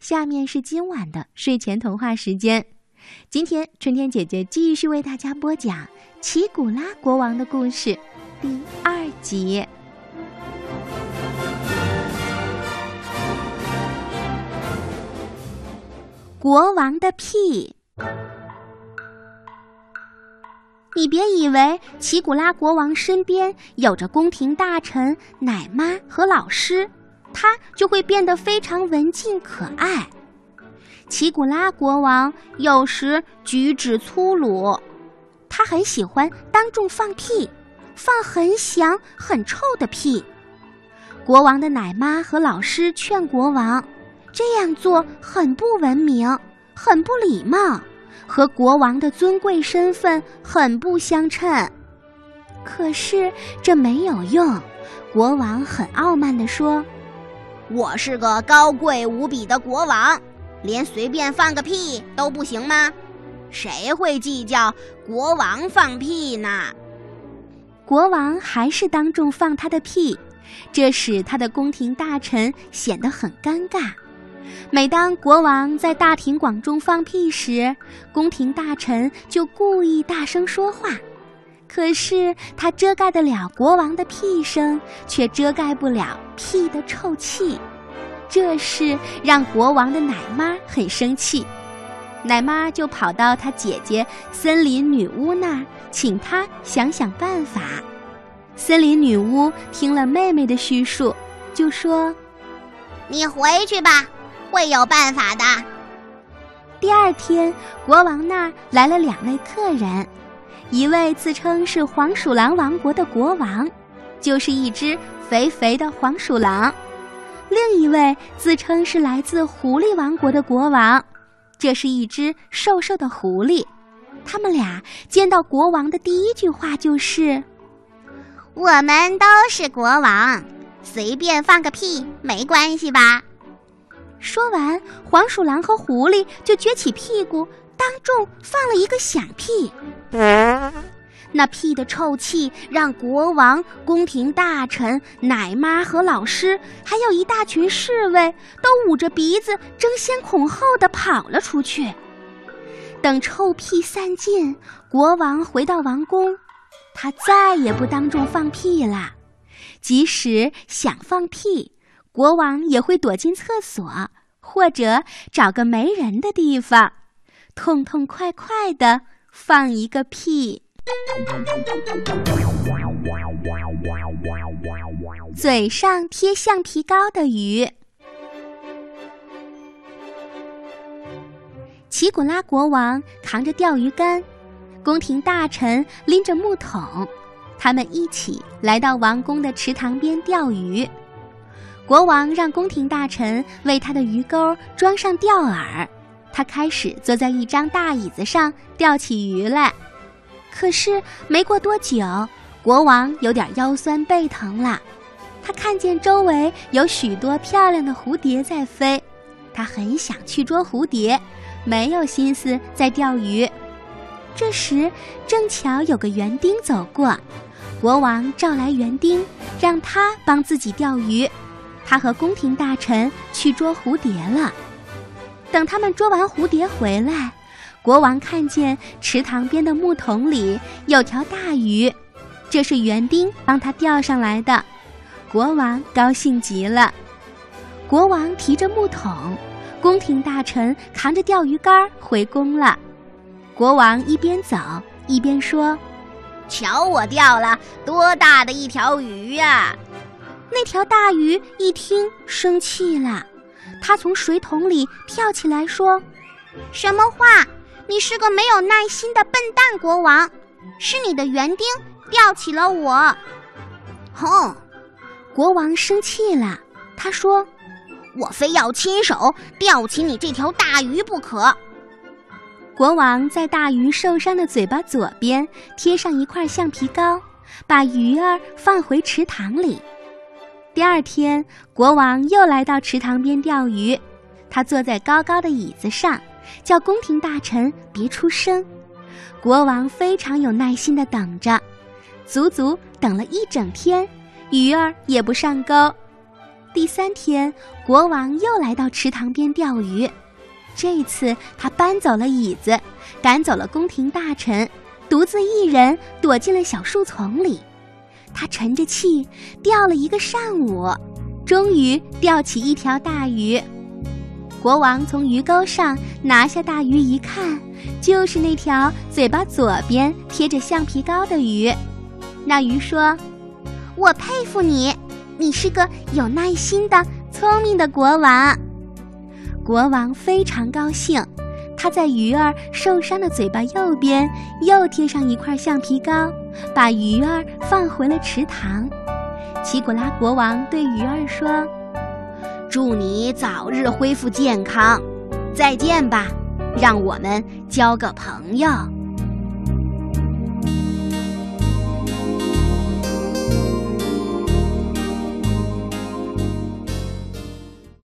下面是今晚的睡前童话时间。今天春天姐姐继续为大家播讲《奇古拉国王的故事》第二集。国王的屁。你别以为奇古拉国王身边有着宫廷大臣、奶妈和老师，他就会变得非常文静可爱。奇古拉国王有时举止粗鲁，他很喜欢当众放屁，放很响、很臭的屁。国王的奶妈和老师劝国王，这样做很不文明，很不礼貌。和国王的尊贵身份很不相称，可是这没有用。国王很傲慢地说：“我是个高贵无比的国王，连随便放个屁都不行吗？谁会计较国王放屁呢？”国王还是当众放他的屁，这使他的宫廷大臣显得很尴尬。每当国王在大庭广众放屁时，宫廷大臣就故意大声说话。可是它遮盖得了国王的屁声，却遮盖不了屁的臭气。这事让国王的奶妈很生气，奶妈就跑到他姐姐森林女巫那儿，请她想想办法。森林女巫听了妹妹的叙述，就说：“你回去吧。”会有办法的。第二天，国王那儿来了两位客人，一位自称是黄鼠狼王国的国王，就是一只肥肥的黄鼠狼；另一位自称是来自狐狸王国的国王，这是一只瘦瘦的狐狸。他们俩见到国王的第一句话就是：“我们都是国王，随便放个屁没关系吧？”说完，黄鼠狼和狐狸就撅起屁股，当众放了一个响屁。那屁的臭气让国王、宫廷大臣、奶妈和老师，还有一大群侍卫，都捂着鼻子，争先恐后的跑了出去。等臭屁散尽，国王回到王宫，他再也不当众放屁了，即使想放屁。国王也会躲进厕所，或者找个没人的地方，痛痛快快的放一个屁。嘴上贴橡皮膏的鱼。奇古拉国王扛着钓鱼竿，宫廷大臣拎着木桶，他们一起来到王宫的池塘边钓鱼。国王让宫廷大臣为他的鱼钩装上钓饵，他开始坐在一张大椅子上钓起鱼来。可是没过多久，国王有点腰酸背疼了。他看见周围有许多漂亮的蝴蝶在飞，他很想去捉蝴蝶，没有心思在钓鱼。这时正巧有个园丁走过，国王召来园丁，让他帮自己钓鱼。他和宫廷大臣去捉蝴蝶了。等他们捉完蝴蝶回来，国王看见池塘边的木桶里有条大鱼，这是园丁帮他钓上来的。国王高兴极了。国王提着木桶，宫廷大臣扛着钓鱼竿回宫了。国王一边走一边说：“瞧我钓了多大的一条鱼呀！”那条大鱼一听，生气了，他从水桶里跳起来说：“什么话？你是个没有耐心的笨蛋国王！是你的园丁吊起了我。”哼！国王生气了，他说：“我非要亲手吊起你这条大鱼不可。”国王在大鱼受伤的嘴巴左边贴上一块橡皮膏，把鱼儿放回池塘里。第二天，国王又来到池塘边钓鱼。他坐在高高的椅子上，叫宫廷大臣别出声。国王非常有耐心的等着，足足等了一整天，鱼儿也不上钩。第三天，国王又来到池塘边钓鱼。这次他搬走了椅子，赶走了宫廷大臣，独自一人躲进了小树丛里。他沉着气钓了一个上午，终于钓起一条大鱼。国王从鱼钩上拿下大鱼一看，就是那条嘴巴左边贴着橡皮膏的鱼。那鱼说：“我佩服你，你是个有耐心的、聪明的国王。”国王非常高兴，他在鱼儿受伤的嘴巴右边又贴上一块橡皮膏，把鱼儿放回了池塘。奇古拉国王对鱼儿说。祝你早日恢复健康，再见吧，让我们交个朋友。